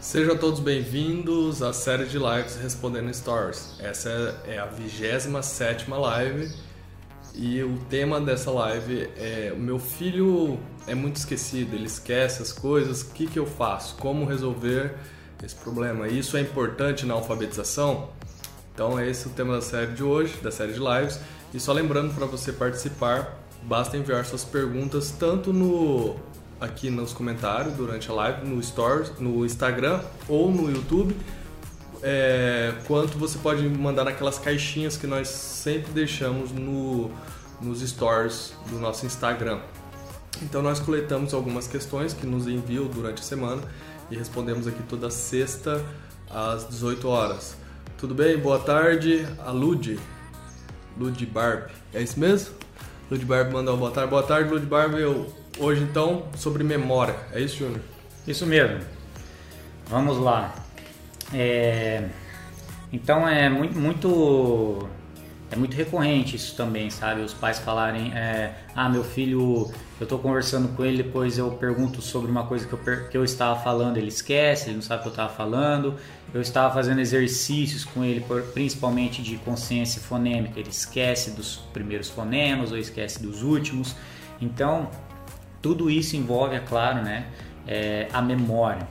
Sejam todos bem-vindos à série de lives Respondendo Stories. Essa é a 27 live e o tema dessa live é: O meu filho é muito esquecido, ele esquece as coisas, o que, que eu faço? Como resolver esse problema? Isso é importante na alfabetização? Então, é esse o tema da série de hoje, da série de lives. E só lembrando para você participar, basta enviar suas perguntas tanto no aqui nos comentários durante a live, no Stories, no Instagram ou no YouTube, é, quanto você pode mandar naquelas caixinhas que nós sempre deixamos no, nos stories do nosso Instagram. Então nós coletamos algumas questões que nos enviam durante a semana e respondemos aqui toda sexta às 18 horas. Tudo bem? Boa tarde, a Lud. Lud Barb. É isso mesmo? Lud Barb mandou boa tarde. Boa tarde, Lud Barb. Eu hoje então sobre memória. É isso, Júnior? Isso mesmo. Vamos lá. É... Então é muito, muito é muito recorrente isso também, sabe? Os pais falarem, é, ah, meu filho, eu estou conversando com ele, depois eu pergunto sobre uma coisa que eu, que eu estava falando, ele esquece, ele não sabe o que eu estava falando. Eu estava fazendo exercícios com ele, principalmente de consciência fonêmica, ele esquece dos primeiros fonemas ou esquece dos últimos. Então, tudo isso envolve, é claro, né, é, a memória.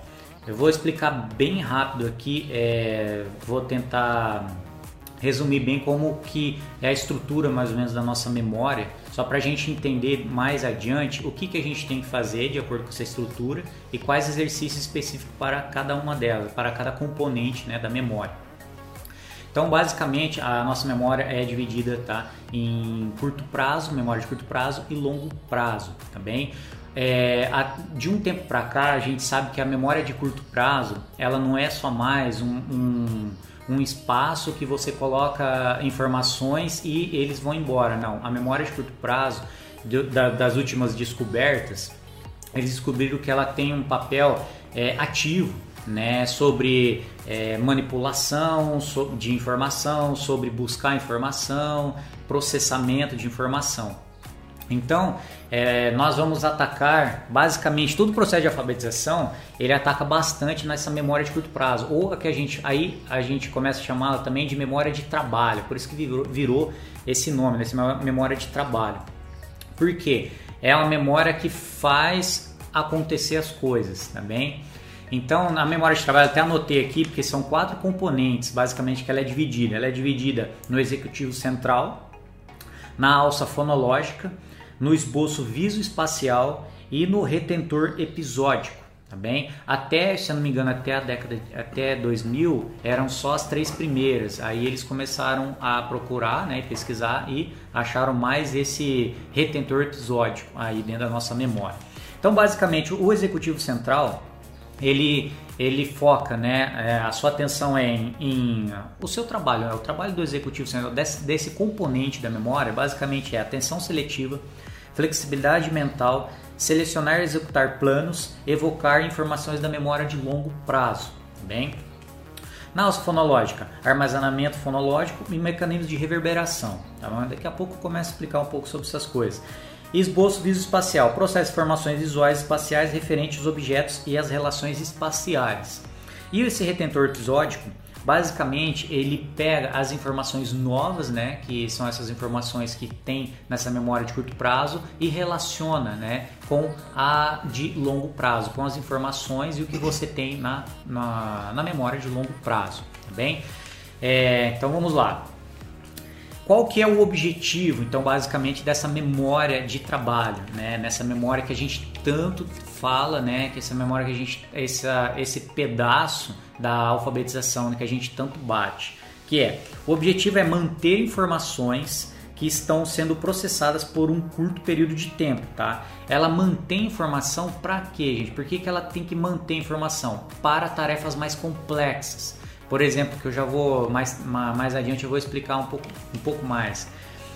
Eu vou explicar bem rápido aqui, é, vou tentar resumir bem como que é a estrutura mais ou menos da nossa memória, só para a gente entender mais adiante o que, que a gente tem que fazer de acordo com essa estrutura e quais exercícios específicos para cada uma delas, para cada componente né, da memória. Então, basicamente, a nossa memória é dividida tá, em curto prazo, memória de curto prazo e longo prazo. Tá é, de um tempo para cá, a gente sabe que a memória de curto prazo, ela não é só mais um, um um espaço que você coloca informações e eles vão embora. Não, a memória de curto prazo de, da, das últimas descobertas, eles descobriram que ela tem um papel é, ativo né, sobre é, manipulação de informação, sobre buscar informação, processamento de informação. Então, é, nós vamos atacar basicamente todo o processo de alfabetização. Ele ataca bastante nessa memória de curto prazo, ou a que a gente aí a gente começa a chamá-la também de memória de trabalho. Por isso que virou, virou esse nome, essa memória de trabalho. Por quê? É uma memória que faz acontecer as coisas, tá bem? Então, na memória de trabalho, até anotei aqui, porque são quatro componentes, basicamente, que ela é dividida. Ela é dividida no executivo central, na alça fonológica, no esboço visoespacial e no retentor episódico. Tá bem? Até, se eu não me engano, até a década até 2000 eram só as três primeiras. Aí eles começaram a procurar, né, pesquisar e acharam mais esse retentor episódico aí dentro da nossa memória. Então, basicamente, o executivo central ele ele foca, né, é, a sua atenção é em, em o seu trabalho, né, o trabalho do executivo central desse, desse componente da memória, basicamente é atenção seletiva, flexibilidade mental, selecionar e executar planos, evocar informações da memória de longo prazo. Tá bem? Na alça fonológica, armazenamento fonológico e mecanismos de reverberação. Tá Daqui a pouco eu começo a explicar um pouco sobre essas coisas. Esboço visoespacial, processo de informações visuais espaciais referentes aos objetos e às relações espaciais. E esse retentor episódico Basicamente, ele pega as informações novas, né, que são essas informações que tem nessa memória de curto prazo e relaciona, né, com a de longo prazo, com as informações e o que você tem na, na, na memória de longo prazo, tá bem? É, então vamos lá. Qual que é o objetivo, então, basicamente, dessa memória de trabalho, né? Nessa memória que a gente tanto fala, né? Que essa memória que a gente, essa, esse pedaço da alfabetização né? que a gente tanto bate, que é o objetivo é manter informações que estão sendo processadas por um curto período de tempo, tá? Ela mantém informação para quê, gente? Por que, que ela tem que manter informação? Para tarefas mais complexas. Por exemplo, que eu já vou mais, mais adiante eu vou explicar um pouco, um pouco mais.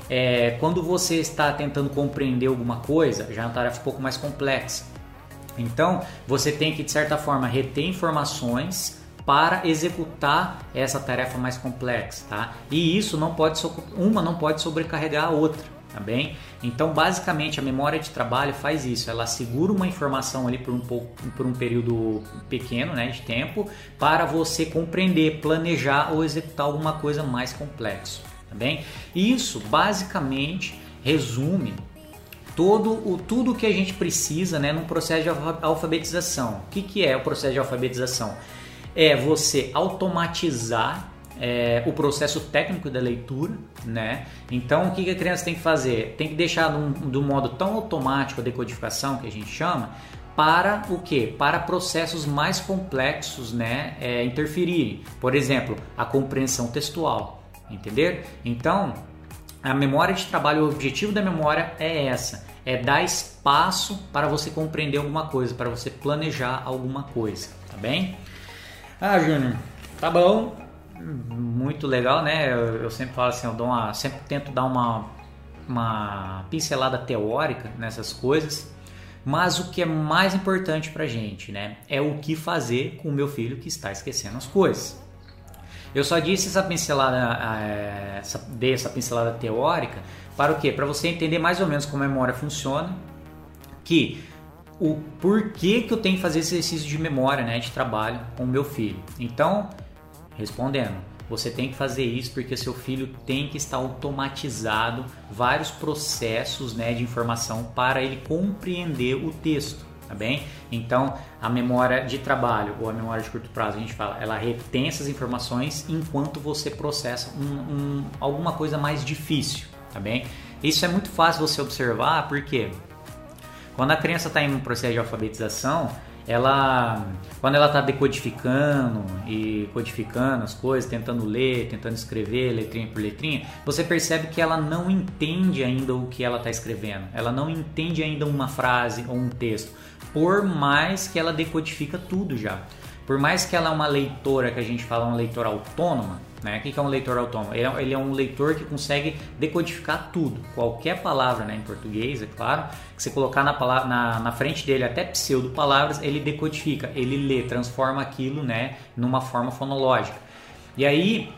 É, quando você está tentando compreender alguma coisa, já é uma tarefa um pouco mais complexa. Então, você tem que de certa forma reter informações para executar essa tarefa mais complexa, tá? E isso não pode uma não pode sobrecarregar a outra, tá bem? Então, basicamente, a memória de trabalho faz isso, ela segura uma informação ali por um, pouco, por um período pequeno né, de tempo para você compreender, planejar ou executar alguma coisa mais complexa, tá bem? Isso, basicamente, resume todo o tudo que a gente precisa né, num processo de alfabetização. O que, que é o processo de alfabetização? É você automatizar é, o processo técnico da leitura, né? Então, o que a criança tem que fazer? Tem que deixar de um modo tão automático a decodificação, que a gente chama, para o que? Para processos mais complexos, né? É, interferirem. Por exemplo, a compreensão textual, entender? Então, a memória de trabalho, o objetivo da memória é essa, é dar espaço para você compreender alguma coisa, para você planejar alguma coisa, tá bem? Ah, Júnior, tá bom, muito legal, né? Eu, eu, sempre falo assim, eu dou uma, sempre tento dar uma, uma pincelada teórica nessas coisas, mas o que é mais importante pra gente, né? É o que fazer com o meu filho que está esquecendo as coisas. Eu só disse essa pincelada, eh, essa, dei essa pincelada teórica para o quê? Para você entender mais ou menos como a memória funciona, que o porquê que eu tenho que fazer esse exercício de memória, né, de trabalho com o meu filho. Então, Respondendo, você tem que fazer isso porque seu filho tem que estar automatizado vários processos né, de informação para ele compreender o texto, tá bem? Então, a memória de trabalho ou a memória de curto prazo, a gente fala, ela retém essas informações enquanto você processa um, um, alguma coisa mais difícil, tá bem? Isso é muito fácil você observar porque quando a criança está em um processo de alfabetização, ela quando ela está decodificando e codificando as coisas, tentando ler, tentando escrever letrinha por letrinha, você percebe que ela não entende ainda o que ela está escrevendo. Ela não entende ainda uma frase ou um texto, por mais que ela decodifica tudo já. Por mais que ela é uma leitora que a gente fala uma leitora autônoma, né? O que é um leitor autônomo? Ele é, ele é um leitor que consegue decodificar tudo, qualquer palavra né, em português, é claro, que você colocar na, palavra, na, na frente dele até pseudo palavras, ele decodifica, ele lê, transforma aquilo né, numa forma fonológica. E aí,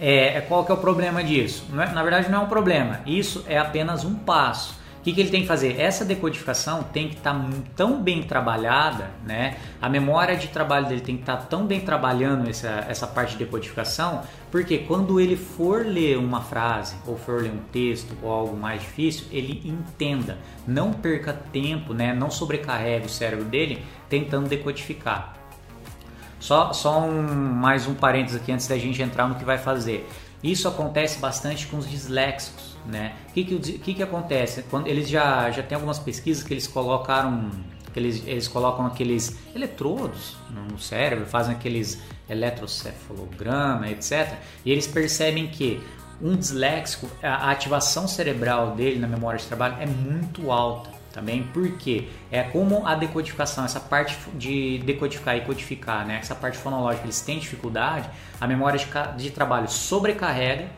é, é qual que é o problema disso? É, na verdade, não é um problema, isso é apenas um passo que, que ele tem que fazer? Essa decodificação tem que estar tá tão bem trabalhada, né? A memória de trabalho dele tem que estar tá tão bem trabalhando essa, essa parte de decodificação, porque quando ele for ler uma frase ou for ler um texto ou algo mais difícil, ele entenda. Não perca tempo, né? Não sobrecarregue o cérebro dele tentando decodificar. Só, só um, mais um parênteses aqui antes da gente entrar no que vai fazer. Isso acontece bastante com os disléxicos né? O que que, que, que acontece? Quando eles já, já tem algumas pesquisas que eles colocaram que eles, eles colocam aqueles eletrodos no cérebro, fazem aqueles eletrocefalograma, etc. E eles percebem que um disléxico, a ativação cerebral dele na memória de trabalho é muito alta também, porque é como a decodificação, essa parte de decodificar e codificar, né? essa parte fonológica, eles têm dificuldade, a memória de, de trabalho sobrecarrega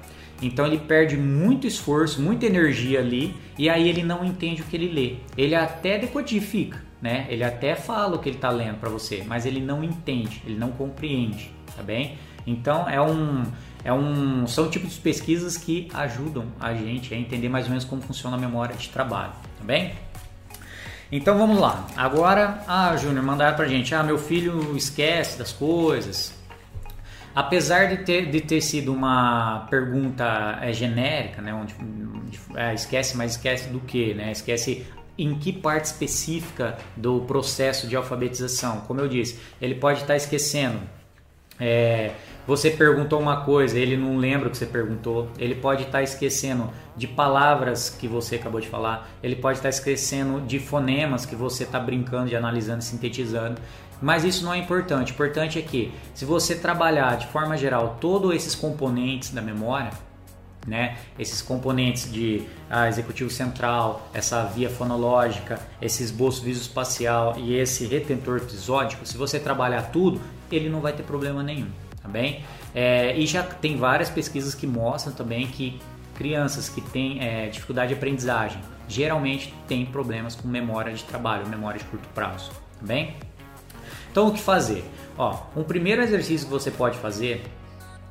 então ele perde muito esforço, muita energia ali e aí ele não entende o que ele lê. Ele até decodifica, né? Ele até fala o que ele está lendo para você, mas ele não entende, ele não compreende, tá bem? Então é um, é um, são tipos de pesquisas que ajudam a gente a entender mais ou menos como funciona a memória de trabalho, tá bem? Então vamos lá. Agora, ah, Júnior, mandaram pra gente, ah, meu filho esquece das coisas, Apesar de ter, de ter sido uma pergunta é, genérica, né, onde, é, esquece, mas esquece do que, né? Esquece em que parte específica do processo de alfabetização. Como eu disse, ele pode estar esquecendo. É, você perguntou uma coisa, ele não lembra o que você perguntou. Ele pode estar esquecendo de palavras que você acabou de falar. Ele pode estar esquecendo de fonemas que você está brincando, de analisando, sintetizando. Mas isso não é importante. O importante é que, se você trabalhar de forma geral todos esses componentes da memória, né? Esses componentes de ah, executivo central, essa via fonológica, esse esboço visoespacial e esse retentor episódico, se você trabalhar tudo, ele não vai ter problema nenhum, tá bem? É, e já tem várias pesquisas que mostram também que crianças que têm é, dificuldade de aprendizagem geralmente têm problemas com memória de trabalho, memória de curto prazo, tá bem? Então o que fazer? Ó, um primeiro exercício que você pode fazer,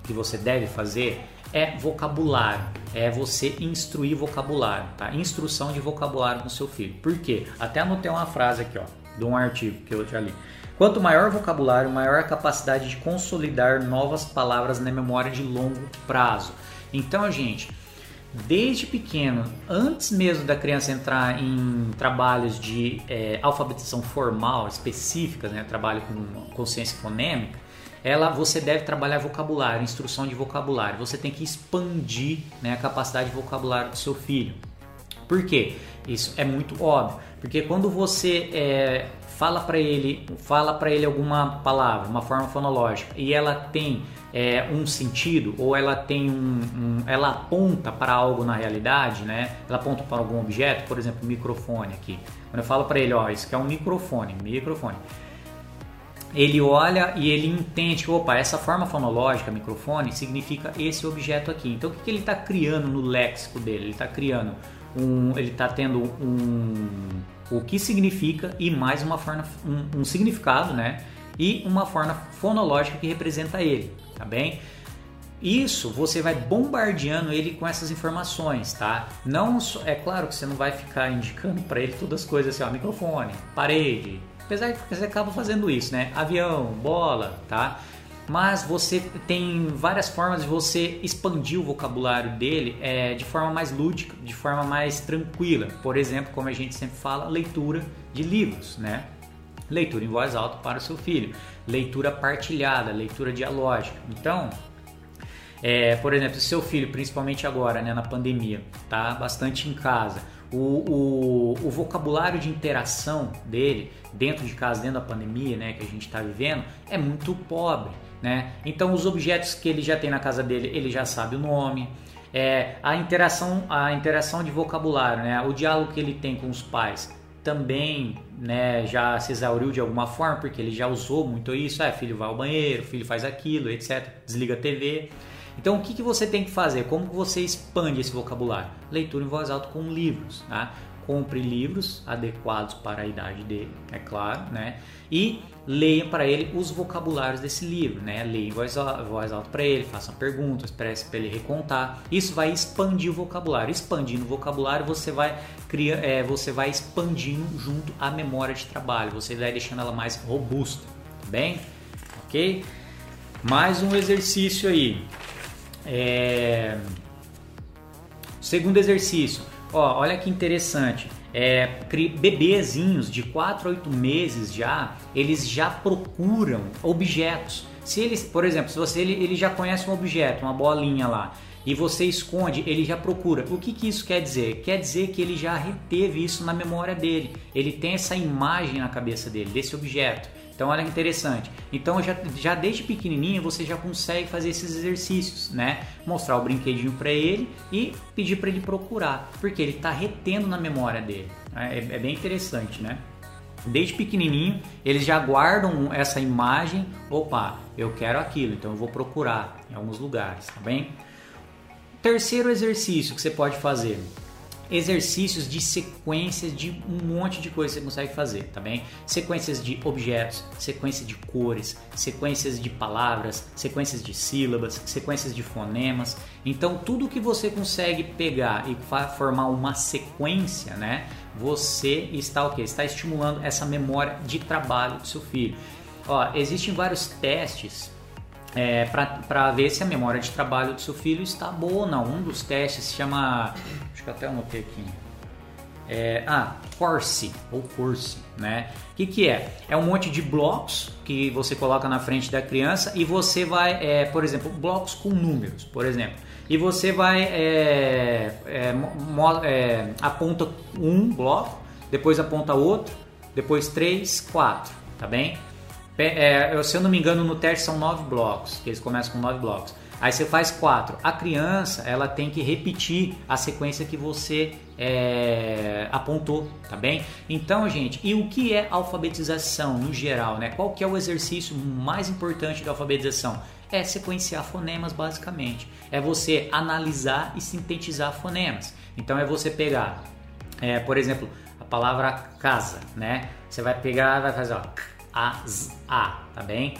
que você deve fazer, é vocabulário, é você instruir vocabulário, tá? Instrução de vocabulário no seu filho. Por quê? Até anotei uma frase aqui, ó, de um artigo que eu já li. Quanto maior o vocabulário, maior a capacidade de consolidar novas palavras na memória de longo prazo. Então, gente, desde pequeno, antes mesmo da criança entrar em trabalhos de é, alfabetização formal específicas, né, trabalho com consciência fonêmica, ela você deve trabalhar vocabulário, instrução de vocabulário. Você tem que expandir né, a capacidade de vocabulário do seu filho. Por quê? Isso é muito óbvio. Porque quando você é, fala para ele, fala para ele alguma palavra, uma forma fonológica, e ela tem é, um sentido ou ela tem um, um, ela aponta para algo na realidade, né? Ela aponta para algum objeto, por exemplo, microfone aqui. Quando eu falo para ele, ó, isso aqui é um microfone, microfone. Ele olha e ele entende opa, essa forma fonológica, microfone, significa esse objeto aqui. Então, o que, que ele está criando no léxico dele? Ele está criando um, ele está tendo um o que significa e mais uma forma, um, um significado, né? E uma forma fonológica que representa ele, tá bem? Isso você vai bombardeando ele com essas informações, tá? Não é claro que você não vai ficar indicando para ele todas as coisas assim, ó, microfone, parede. Apesar que você acaba fazendo isso, né? Avião, bola, tá? Mas você tem várias formas de você expandir o vocabulário dele é, de forma mais lúdica, de forma mais tranquila. Por exemplo, como a gente sempre fala, leitura de livros, né? Leitura em voz alta para o seu filho, leitura partilhada, leitura dialógica. Então, é, por exemplo, se seu filho, principalmente agora, né, na pandemia, tá bastante em casa, o, o, o, vocabulário de interação dele dentro de casa, dentro da pandemia, né, que a gente está vivendo, é muito pobre. Né? Então os objetos que ele já tem na casa dele, ele já sabe o nome. É, a interação, a interação de vocabulário, né? o diálogo que ele tem com os pais também né, já se exauriu de alguma forma, porque ele já usou muito isso. É, filho vai ao banheiro, filho faz aquilo, etc. Desliga a TV. Então o que, que você tem que fazer? Como você expande esse vocabulário? Leitura em voz alta com livros. Tá? Compre livros adequados para a idade dele, é claro, né? E leia para ele os vocabulários desse livro, né? Leia em voz, voz alta para ele, faça perguntas, peça para ele recontar. Isso vai expandir o vocabulário. Expandindo o vocabulário, você vai criar, é, você vai expandindo junto à memória de trabalho. Você vai deixando ela mais robusta, tá bem? Ok? Mais um exercício aí. É... Segundo exercício. Ó, olha que interessante é, bebezinhos de 4 a 8 meses já, eles já procuram objetos. Se eles, por exemplo, se você ele, ele já conhece um objeto, uma bolinha lá, e você esconde, ele já procura. O que, que isso quer dizer? Quer dizer que ele já reteve isso na memória dele. Ele tem essa imagem na cabeça dele, desse objeto. Então olha que interessante. Então já, já desde pequenininho você já consegue fazer esses exercícios, né? Mostrar o brinquedinho para ele e pedir para ele procurar, porque ele está retendo na memória dele. É, é bem interessante, né? Desde pequenininho eles já guardam essa imagem. Opa, eu quero aquilo, então eu vou procurar em alguns lugares, tá bem? Terceiro exercício que você pode fazer exercícios de sequências de um monte de coisas que você consegue fazer, tá bem? Sequências de objetos, sequências de cores, sequências de palavras, sequências de sílabas, sequências de fonemas. Então, tudo que você consegue pegar e formar uma sequência, né? Você está o que? Está estimulando essa memória de trabalho do seu filho. Ó, existem vários testes é, para ver se a memória de trabalho do seu filho está boa ou não. Um dos testes se chama. Acho que até anotei aqui. É, ah, Corse ou Corse, né? O que, que é? É um monte de blocos que você coloca na frente da criança e você vai, é, por exemplo, blocos com números, por exemplo. E você vai é, é, é aponta um bloco, depois aponta outro, depois três, quatro, tá bem? É, se eu não me engano, no teste são nove blocos, que eles começam com nove blocos. Aí você faz quatro. A criança ela tem que repetir a sequência que você é, apontou, tá bem? Então, gente, e o que é alfabetização no geral, né? Qual que é o exercício mais importante da alfabetização? É sequenciar fonemas, basicamente. É você analisar e sintetizar fonemas. Então, é você pegar, é, por exemplo, a palavra casa, né? Você vai pegar, vai fazer ó, a, z, a, tá bem?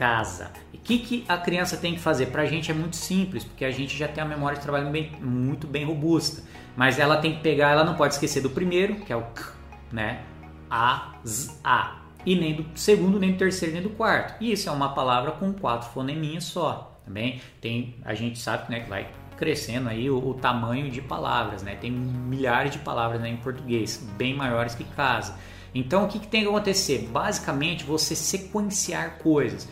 casa. E o que, que a criança tem que fazer? Para a gente é muito simples, porque a gente já tem a memória de trabalho bem, muito bem robusta. Mas ela tem que pegar, ela não pode esquecer do primeiro, que é o k, né? A, z, a. E nem do segundo, nem do terceiro, nem do quarto. E isso é uma palavra com quatro foneminhas só. Também tem, a gente sabe né, que vai crescendo aí o, o, tamanho de palavras, né? Tem milhares de palavras né, em português, bem maiores que casa. Então o que, que tem que acontecer? Basicamente você sequenciar coisas.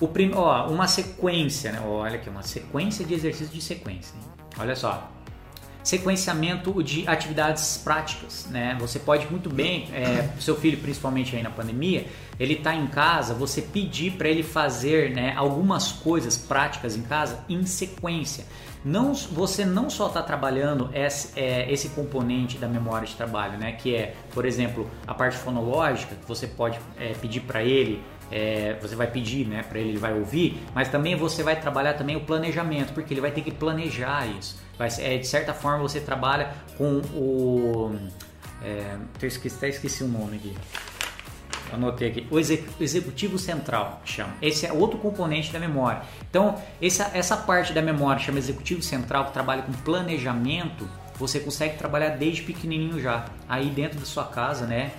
O prim... ó, uma sequência, né? Olha aqui, uma sequência de exercícios de sequência. Olha só, sequenciamento de atividades práticas, né? Você pode muito bem, é, seu filho principalmente aí na pandemia, ele está em casa, você pedir para ele fazer, né, algumas coisas práticas em casa em sequência. Não, você não só está trabalhando esse, é, esse componente da memória de trabalho, né? Que é, por exemplo, a parte fonológica, que você pode é, pedir para ele é, você vai pedir né, para ele, ele vai ouvir, mas também você vai trabalhar também o planejamento, porque ele vai ter que planejar isso. Vai, é, de certa forma você trabalha com o. É, esqueci, até esqueci o nome aqui. Anotei aqui. O executivo central chama. Esse é outro componente da memória. Então, essa, essa parte da memória chama executivo central, que trabalha com planejamento. Você consegue trabalhar desde pequenininho já. Aí dentro da sua casa, né?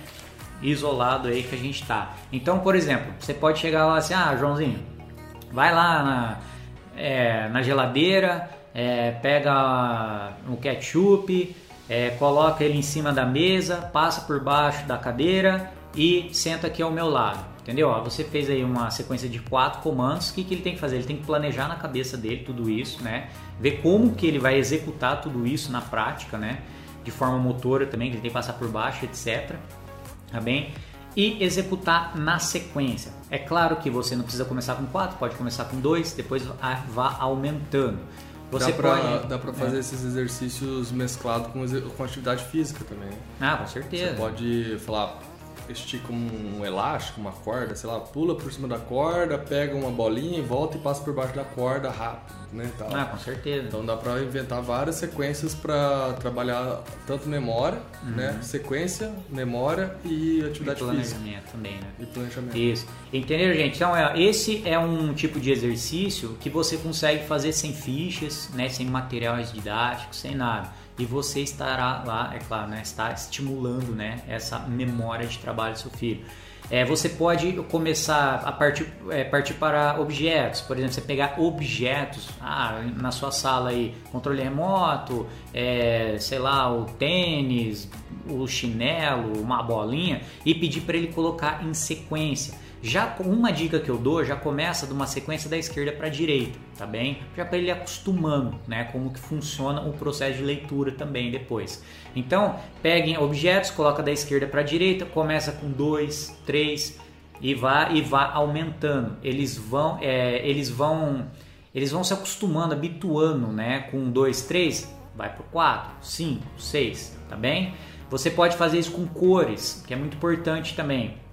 Isolado aí que a gente tá. Então, por exemplo, você pode chegar lá assim: ah, Joãozinho, vai lá na, é, na geladeira é, pega o ketchup, é, coloca ele em cima da mesa, passa por baixo da cadeira e senta aqui ao meu lado. Entendeu? Ó, você fez aí uma sequência de quatro comandos. O que, que ele tem que fazer? Ele tem que planejar na cabeça dele tudo isso, né? Ver como que ele vai executar tudo isso na prática, né? De forma motora também, que ele tem que passar por baixo, etc. Tá bem? E executar na sequência. É claro que você não precisa começar com quatro, pode começar com dois, depois vá aumentando. Você dá pra, pode, dá pra fazer é. esses exercícios mesclados com, com atividade física também. Ah, com certeza. Você pode falar, estica um elástico, uma corda, sei lá, pula por cima da corda, pega uma bolinha e volta e passa por baixo da corda rápido, né? Tal. Ah, com certeza. Então dá para inventar várias sequências para trabalhar tanto memória, uhum. né? Sequência, memória e atividade e planejamento física. também, né? E planejamento. Isso. Entenderam, gente? Então, é, esse é um tipo de exercício que você consegue fazer sem fichas, né? Sem materiais didáticos, sem nada e você estará lá, é claro, né, está estimulando né, essa memória de trabalho do seu filho. É, você pode começar a partir, é, partir para objetos, por exemplo, você pegar objetos ah, na sua sala aí, controle remoto, é, sei lá, o tênis, o chinelo, uma bolinha e pedir para ele colocar em sequência. Já uma dica que eu dou, já começa de uma sequência da esquerda para a direita, tá bem? Já para ele acostumando, né, como que funciona o processo de leitura também depois. Então, peguem objetos, coloca da esquerda para a direita, começa com dois, três e vá e vá aumentando. Eles vão, é, eles vão, eles vão se acostumando, habituando, né? Com dois, três, vai para quatro, cinco, seis, tá bem? Você pode fazer isso com cores, que é muito importante também.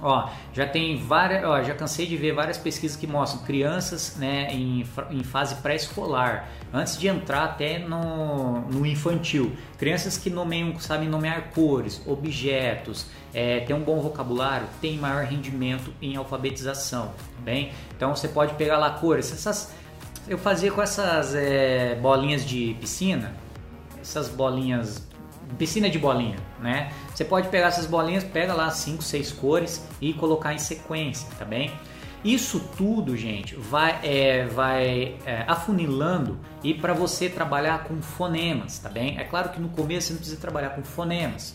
Ó, já tem várias, ó, já cansei de ver várias pesquisas que mostram crianças, né, em, em fase pré-escolar, antes de entrar até no, no infantil, crianças que nomeiam, sabem nomear cores, objetos, é, tem um bom vocabulário, tem maior rendimento em alfabetização, tá bem? Então você pode pegar lá cores, essas, eu fazia com essas é, bolinhas de piscina, essas bolinhas piscina de bolinha, né? Você pode pegar essas bolinhas, pega lá cinco, seis cores e colocar em sequência, tá bem? Isso tudo, gente, vai, é, vai é, afunilando e para você trabalhar com fonemas, tá bem? É claro que no começo você não precisa trabalhar com fonemas,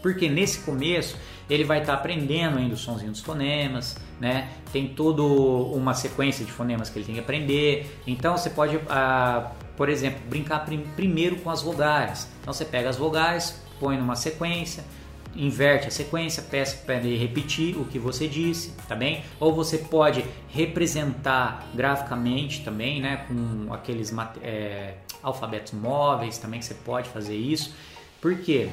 porque nesse começo ele vai estar tá aprendendo ainda o sonzinho dos fonemas, né? Tem toda uma sequência de fonemas que ele tem que aprender. Então você pode ah, por exemplo, brincar prim primeiro com as vogais. Então você pega as vogais, põe numa sequência, inverte a sequência, peça para ele repetir o que você disse, tá bem? Ou você pode representar graficamente também, né, com aqueles é, alfabetos móveis também que você pode fazer isso. Por quê?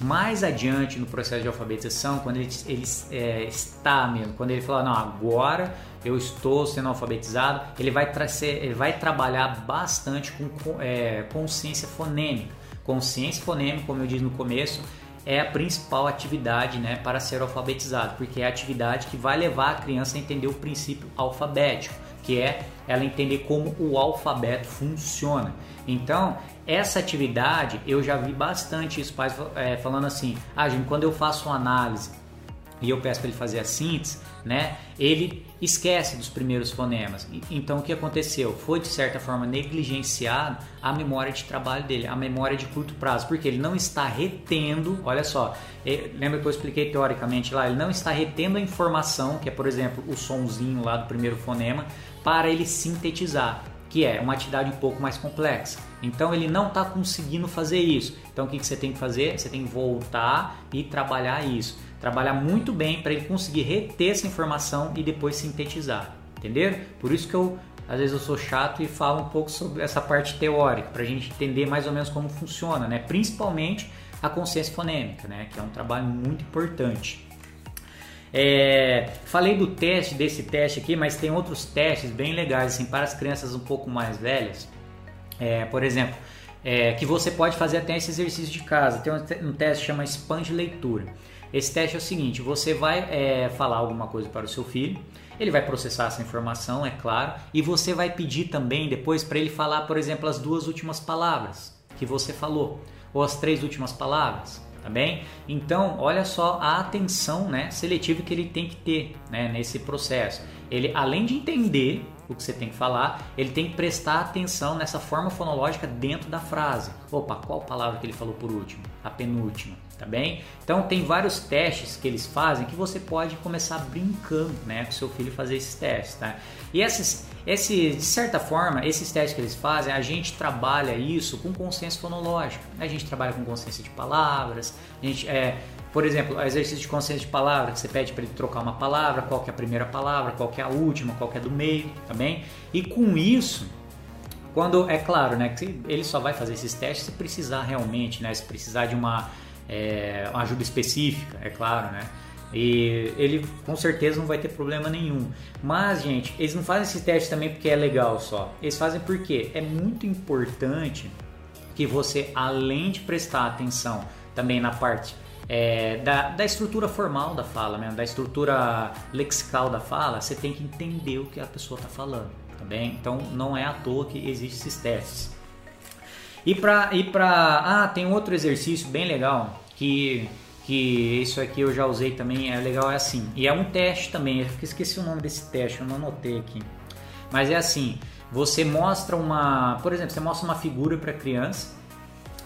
mais adiante no processo de alfabetização, quando ele, ele é, está mesmo, quando ele fala, não, agora eu estou sendo alfabetizado, ele vai, trazer, ele vai trabalhar bastante com é, consciência fonêmica. Consciência fonêmica, como eu disse no começo, é a principal atividade né, para ser alfabetizado, porque é a atividade que vai levar a criança a entender o princípio alfabético, que é ela entender como o alfabeto funciona. Então, essa atividade eu já vi bastante os pais é, falando assim: ah, gente, quando eu faço uma análise e eu peço para ele fazer a síntese, né, ele esquece dos primeiros fonemas. Então o que aconteceu? Foi de certa forma negligenciado a memória de trabalho dele, a memória de curto prazo, porque ele não está retendo, olha só, lembra que eu expliquei teoricamente lá, ele não está retendo a informação, que é por exemplo o sonzinho lá do primeiro fonema, para ele sintetizar, que é uma atividade um pouco mais complexa. Então ele não está conseguindo fazer isso. Então o que, que você tem que fazer? Você tem que voltar e trabalhar isso trabalhar muito bem para ele conseguir reter essa informação e depois sintetizar, entender? Por isso que eu às vezes eu sou chato e falo um pouco sobre essa parte teórica para a gente entender mais ou menos como funciona, né? Principalmente a consciência fonêmica, né? Que é um trabalho muito importante. É, falei do teste desse teste aqui, mas tem outros testes bem legais assim para as crianças um pouco mais velhas. É, por exemplo, é, que você pode fazer até esse exercício de casa. Tem um, um teste que chama Sponge Leitura. Esse teste é o seguinte: você vai é, falar alguma coisa para o seu filho, ele vai processar essa informação, é claro, e você vai pedir também depois para ele falar, por exemplo, as duas últimas palavras que você falou, ou as três últimas palavras, tá bem? Então, olha só a atenção né, seletiva que ele tem que ter né, nesse processo. Ele, além de entender o que você tem que falar, ele tem que prestar atenção nessa forma fonológica dentro da frase. Opa, qual palavra que ele falou por último? A penúltima tá bem? Então tem vários testes que eles fazem que você pode começar brincando, né, com seu filho fazer esses testes, tá? E esses, esse, de certa forma, esses testes que eles fazem, a gente trabalha isso com consciência fonológico. A gente trabalha com consciência de palavras, a gente é, por exemplo, exercício de consciência de palavra, que você pede para ele trocar uma palavra, qual é a primeira palavra, qual é a última, qual é do meio, tá? E com isso, quando é claro, né, que ele só vai fazer esses testes se precisar realmente, né, se precisar de uma é, uma ajuda específica, é claro, né? E ele com certeza não vai ter problema nenhum. Mas, gente, eles não fazem esse teste também porque é legal só. Eles fazem porque é muito importante que você, além de prestar atenção também na parte é, da, da estrutura formal da fala, mesmo, da estrutura lexical da fala, você tem que entender o que a pessoa está falando, tá bem? Então, não é à toa que existem esses testes. E para e pra, ah, tem outro exercício bem legal que que isso aqui eu já usei também, é legal é assim. E é um teste também, eu esqueci o nome desse teste, eu não anotei aqui. Mas é assim, você mostra uma, por exemplo, você mostra uma figura para criança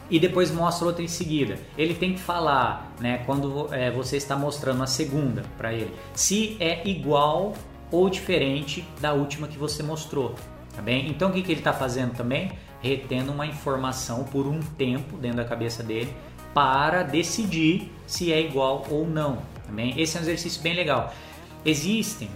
e depois mostra outra em seguida. Ele tem que falar, né, quando é, você está mostrando a segunda para ele, se é igual ou diferente da última que você mostrou, tá bem? Então o que, que ele está fazendo também? Retendo uma informação por um tempo dentro da cabeça dele para decidir se é igual ou não. Também esse é um exercício bem legal. Existem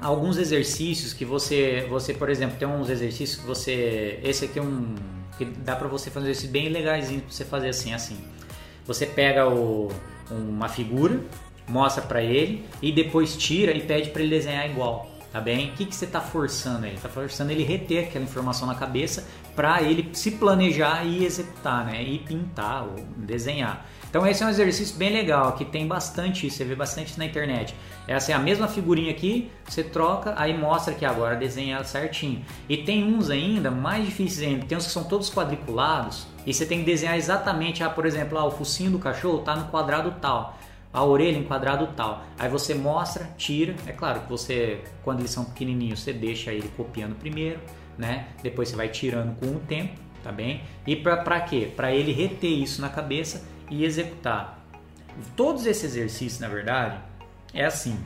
alguns exercícios que você, você por exemplo, tem uns exercícios que você, esse aqui é um que dá para você fazer esse bem legalzinho para você fazer assim, assim. Você pega o, uma figura, mostra para ele e depois tira e pede para ele desenhar igual tá bem? O que, que você está forçando ele? Está forçando ele reter aquela informação na cabeça para ele se planejar e executar, né? E pintar ou desenhar. Então esse é um exercício bem legal, que tem bastante, você vê bastante na internet. É assim, a mesma figurinha aqui, você troca, aí mostra que agora desenha certinho. E tem uns ainda mais difíceis ainda, tem uns que são todos quadriculados, e você tem que desenhar exatamente, ah, por exemplo, ah, o focinho do cachorro está no quadrado tal a orelha em quadrado tal. Aí você mostra, tira. É claro que você, quando eles são pequenininhos, você deixa ele copiando primeiro, né? Depois você vai tirando com o tempo, tá bem? E para quê? Para ele reter isso na cabeça e executar. Todos esses exercícios, na verdade, é assim.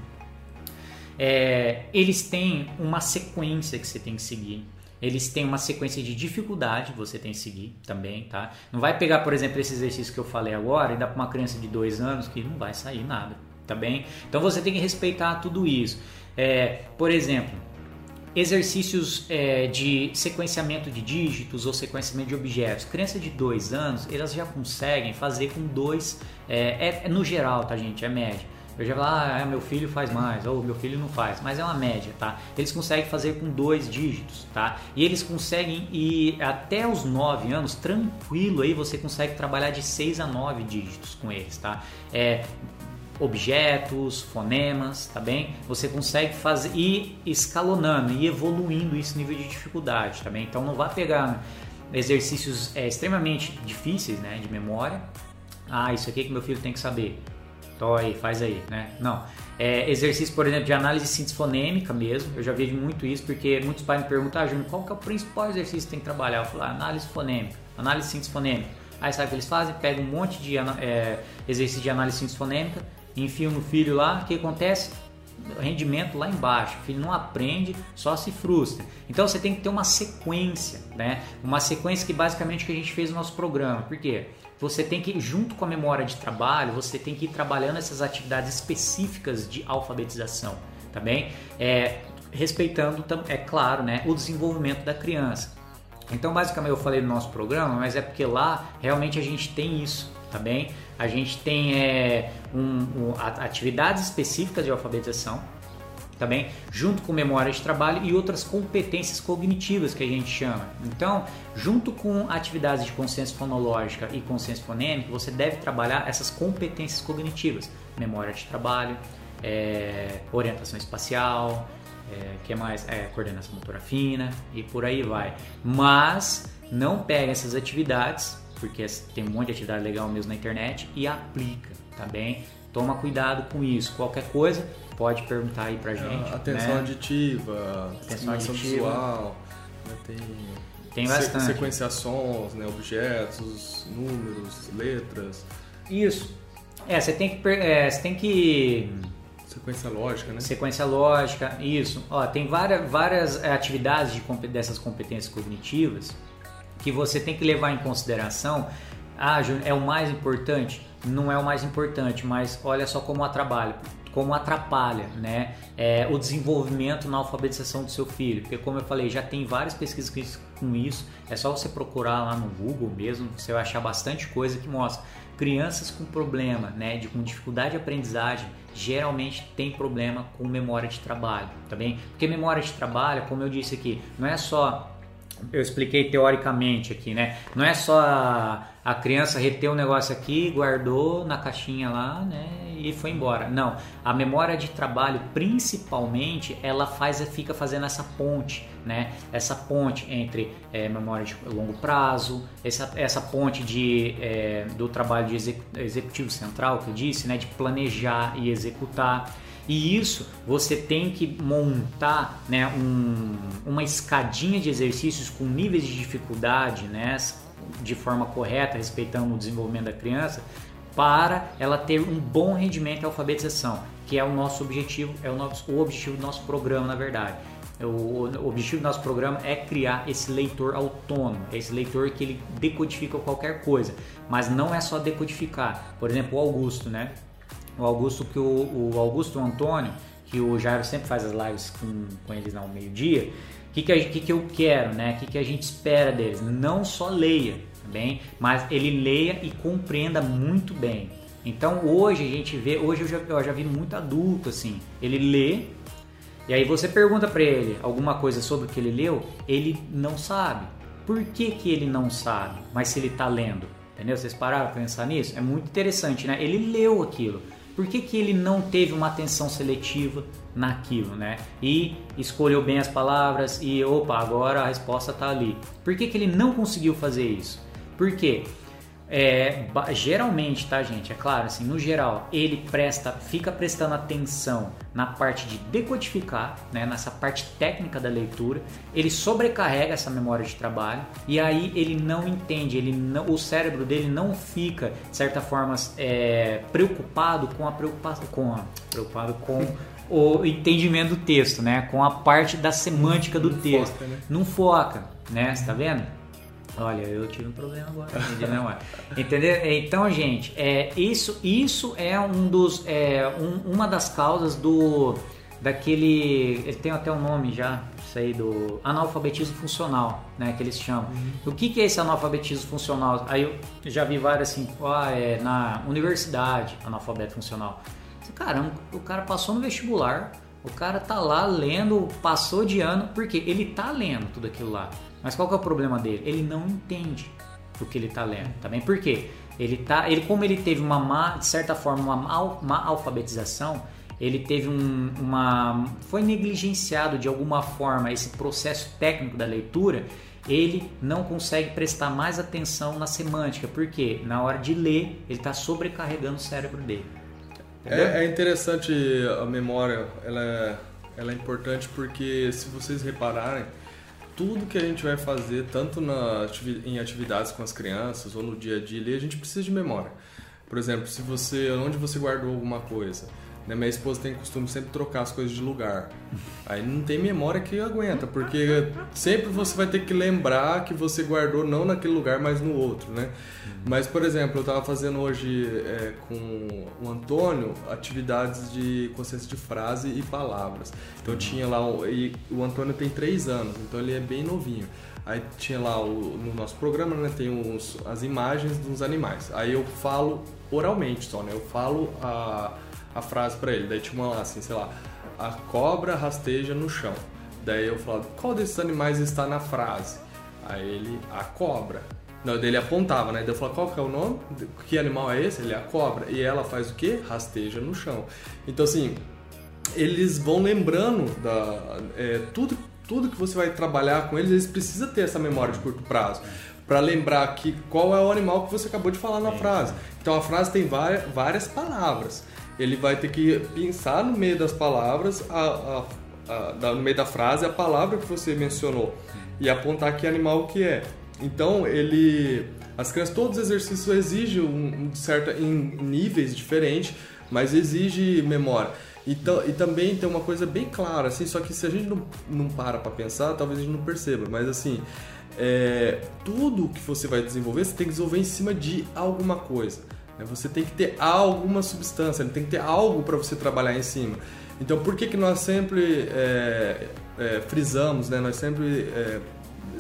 É, eles têm uma sequência que você tem que seguir eles têm uma sequência de dificuldade você tem que seguir também, tá? Não vai pegar, por exemplo, esse exercício que eu falei agora e dar para uma criança de dois anos que não vai sair nada, tá bem? Então você tem que respeitar tudo isso. É, por exemplo, exercícios é, de sequenciamento de dígitos ou sequenciamento de objetos. Criança de dois anos, elas já conseguem fazer com dois, é, é, é no geral, tá gente? É média Eu já falo, ah, meu filho faz mais, ou meu filho não faz, mas é uma média, tá? Eles conseguem fazer com dois dígitos, tá? E eles conseguem ir até os 9 anos, tranquilo aí, você consegue trabalhar de 6 a 9 dígitos com eles, tá? É, objetos, fonemas, tá bem? Você consegue fazer escalonando e evoluindo esse nível de dificuldade, tá bem? Então não vá pegar exercícios é, extremamente difíceis, né, de memória. Ah, isso aqui que meu filho tem que saber. Aí, faz aí, né? Não. É, exercício, por exemplo, de análise de síntese fonêmica mesmo. Eu já vejo muito isso, porque muitos pais me perguntam, ah, Júnior, qual que é o principal exercício que tem que trabalhar? Eu falo, ah, análise fonêmica, análise de síntese fonêmica. Aí sabe o que eles fazem? Pegam um monte de é, exercício de análise de síntese fonêmica, enfiam no filho lá, o que acontece? rendimento lá embaixo. O filho não aprende, só se frustra. Então você tem que ter uma sequência, né? Uma sequência que basicamente é que a gente fez no nosso programa. Por quê? Você tem que, junto com a memória de trabalho, você tem que ir trabalhando essas atividades específicas de alfabetização, tá bem? É, respeitando, é claro, né, o desenvolvimento da criança. Então, basicamente, eu falei no nosso programa, mas é porque lá realmente a gente tem isso, tá bem? A gente tem é, um, um, atividades específicas de alfabetização, também, junto com memória de trabalho e outras competências cognitivas que a gente chama. Então, junto com atividades de consciência fonológica e consciência fonêmica, você deve trabalhar essas competências cognitivas: memória de trabalho, é, orientação espacial, é, que mais? É, coordenação motora fina e por aí vai. Mas não pega essas atividades porque tem um monte de atividade legal mesmo na internet e aplica, tá bem? Toma cuidado com isso. Qualquer coisa, pode perguntar aí pra é, gente. atenção né? aditiva, atenção visual, né? tem, tem bastante. sequenciações, né? objetos, números, letras. Isso. É, você tem que. É, você tem que Sequência lógica, né? Sequência lógica, isso. Ó, tem várias, várias atividades de, dessas competências cognitivas que você tem que levar em consideração. Ah, é o mais importante? Não é o mais importante, mas olha só como atrapalha, como atrapalha, né? É, o desenvolvimento na alfabetização do seu filho, porque como eu falei, já tem várias pesquisas com isso. É só você procurar lá no Google mesmo, você vai achar bastante coisa que mostra crianças com problema, né, de com dificuldade de aprendizagem, geralmente tem problema com memória de trabalho, tá bem? Porque memória de trabalho, como eu disse aqui, não é só eu expliquei teoricamente aqui, né? Não é só a, a criança reter um negócio aqui, guardou na caixinha lá, né? E foi embora. Não, a memória de trabalho, principalmente, ela faz, fica fazendo essa ponte, né? Essa ponte entre é, memória de longo prazo, essa, essa ponte de, é, do trabalho de executivo central que eu disse, né? De planejar e executar. E isso você tem que montar né, um, uma escadinha de exercícios com níveis de dificuldade né, de forma correta, respeitando o desenvolvimento da criança, para ela ter um bom rendimento em alfabetização, que é o nosso objetivo, é o, nosso, o objetivo do nosso programa, na verdade. O, objetivo do nosso programa é criar esse leitor autônomo, esse leitor que ele decodifica qualquer coisa, mas não é só decodificar. Por exemplo, o Augusto, né? O Augusto, que o, o Augusto Antônio, que o Jairo sempre faz as lives com, com eles ao meio-dia, o que, que, que, que eu quero, né? O que, que a gente espera deles? Não só leia, tá bem? Mas ele leia e compreenda muito bem. Então hoje a gente vê, hoje eu já, eu já vi muito adulto assim, ele lê e aí você pergunta para ele alguma coisa sobre o que ele leu, ele não sabe. Por que, que ele não sabe? Mas se ele está lendo, entendeu? Vocês pararam para pensar nisso? É muito interessante, né? Ele leu aquilo. Por que, que ele não teve uma atenção seletiva naquilo, né? E escolheu bem as palavras e opa, agora a resposta está ali. Por que, que ele não conseguiu fazer isso? Porque é, geralmente, tá, gente? É claro, assim, no geral, ele presta, fica prestando atenção na parte de decodificar, né, nessa parte técnica da leitura. Ele sobrecarrega essa memória de trabalho e aí ele não entende, ele não, o cérebro dele não fica, de certa forma, é, preocupado com a preocupação, com a, preocupado com o entendimendo do texto, né, com a parte da semântica do não texto. Foca, né? Não foca, né? Você tá vendo? Olha, eu tive um problema agora, entendeu? Então, gente, é, isso, isso é um dos, é, um, uma das causas do daquele, ele tem até um nome já, isso aí do analfabetismo funcional, né, que eles chamam. Uhum. O que, que é esse analfabetismo funcional? Aí eu já vi vários assim, ah, é na universidade, analfabeto funcional. Caramba, o cara passou no vestibular, o cara tá lá lendo, passou de ano, porque ele tá lendo tudo aquilo lá. Mas qual que é o problema dele? Ele não entende o que ele tá lendo. Também por quê? Ele tá, ele como ele teve uma má, de certa forma, uma má, má alfabetização, ele teve um, uma foi negligenciado de alguma forma esse processo técnico da leitura, ele não consegue prestar mais atenção na semântica, porque na hora de ler ele está sobrecarregando o cérebro dele. É, é, interessante a memória, ela é, ela é importante porque se vocês repararem, tudo que a gente vai fazer, tanto na, em atividades com as crianças ou no dia a dia, a gente precisa de memória. Por exemplo, se você, onde você guardou alguma coisa, né? Minha esposa tem costume sempre trocar as coisas de lugar. Aí não tem memória que aguenta, porque sempre você vai ter que lembrar que você guardou não naquele lugar, mas no outro, né? Mas, por exemplo, eu estava fazendo hoje é, com o Antônio atividades de consciência de frase e palavras. Então tinha lá, e o Antônio tem três anos, então ele é bem novinho. Aí tinha lá o, no nosso programa, né, tem os, as imagens dos animais. Aí eu falo oralmente só, né? Eu falo a a frase para ele. Daí tinha uma lá assim, sei lá, a cobra rasteja no chão. Daí eu falava, qual desses animais está na frase? Aí ele, a cobra. Não, daí ele apontava, né? Daí eu falava, qual que é o nome? Que animal é esse? Ele é a cobra. E ela faz o quê? Rasteja no chão. Então assim, eles vão lembrando da é, tudo tudo que você vai trabalhar com eles, eles precisam ter essa memória de curto prazo para lembrar que qual é o animal que você acabou de falar na frase. Então a frase tem várias, várias palavras ele vai ter que pensar no meio das palavras, a, a, a, no meio da frase, a palavra que você mencionou e apontar que animal que é. Então, ele, as crianças, todos os exercícios exigem um, um certo, em níveis diferentes, mas exige memória. Então, e também tem uma coisa bem clara, assim, só que se a gente não, não para para pensar, talvez a gente não perceba, mas assim, é, tudo que você vai desenvolver, você tem que desenvolver em cima de alguma coisa. Né? Você tem que ter alguma substância, tem que ter algo para você trabalhar em cima. Então, por que, que nós sempre é, é, frisamos, né? nós sempre, é,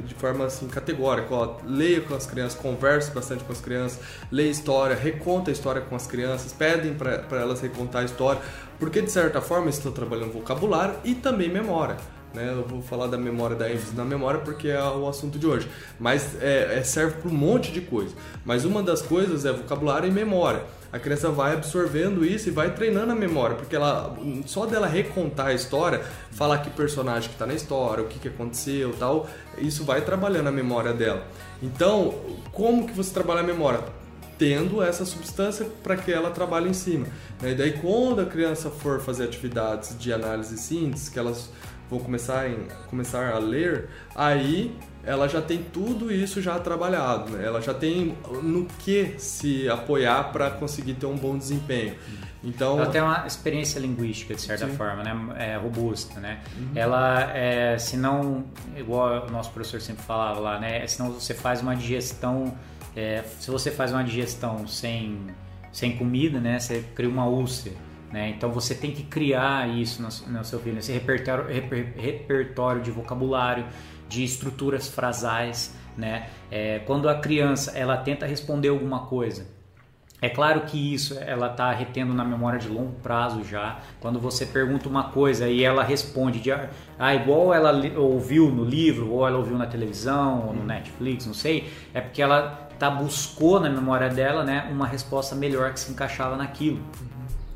de forma assim, categórica, ó, leia com as crianças, converse bastante com as crianças, leia história, reconta a história com as crianças, pedem para elas recontar a história, porque de certa forma estão trabalhando vocabulário e também memória. Né? Eu vou falar da memória, da ênfase na memória, porque é o assunto de hoje. Mas é, é serve para um monte de coisa. Mas uma das coisas é vocabulário e memória. A criança vai absorvendo isso e vai treinando a memória, porque ela só dela recontar a história, falar que personagem que está na história, o que, que aconteceu, tal, isso vai trabalhando a memória dela. Então, como que você trabalha a memória? tendo essa substância para que ela trabalhe em cima. Né? E daí quando a criança for fazer atividades de análise e síntese, que elas vão começar, em, começar a ler, aí ela já tem tudo isso já trabalhado, né? ela já tem no que se apoiar para conseguir ter um bom desempenho. Então, ela tem uma experiência linguística de certa sim. forma, né? É, robusta, né? Uhum. Ela, é, se não, igual o nosso professor sempre falava lá, né? Se não você faz uma digestão, é, se você faz uma digestão sem, sem comida, né? Você cria uma úlcera. Né? Então você tem que criar isso no, no seu filho, esse repertório, reper, repertório de vocabulário, de estruturas frasais. Né? É, quando a criança ela tenta responder alguma coisa, é claro que isso ela está retendo na memória de longo prazo já. Quando você pergunta uma coisa e ela responde de ah, igual ela ouviu no livro, ou ela ouviu na televisão, ou no Netflix, não sei, é porque ela tá, buscou na memória dela né, uma resposta melhor que se encaixava naquilo.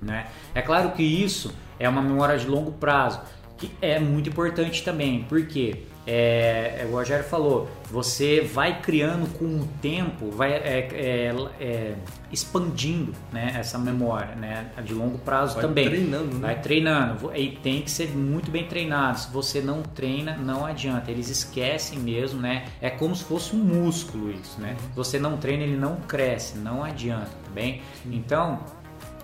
Né? É claro que isso é uma memória de longo prazo, que é muito importante também, porque é, é, o Rogério falou, você vai criando com o tempo, vai é, é, é, expandindo né, essa memória né, de longo prazo vai também. Treinando, né? Vai treinando. E tem que ser muito bem treinado. Se você não treina, não adianta. Eles esquecem mesmo, né? É como se fosse um músculo isso, né? Se você não treina, ele não cresce, não adianta, tá bem? Então,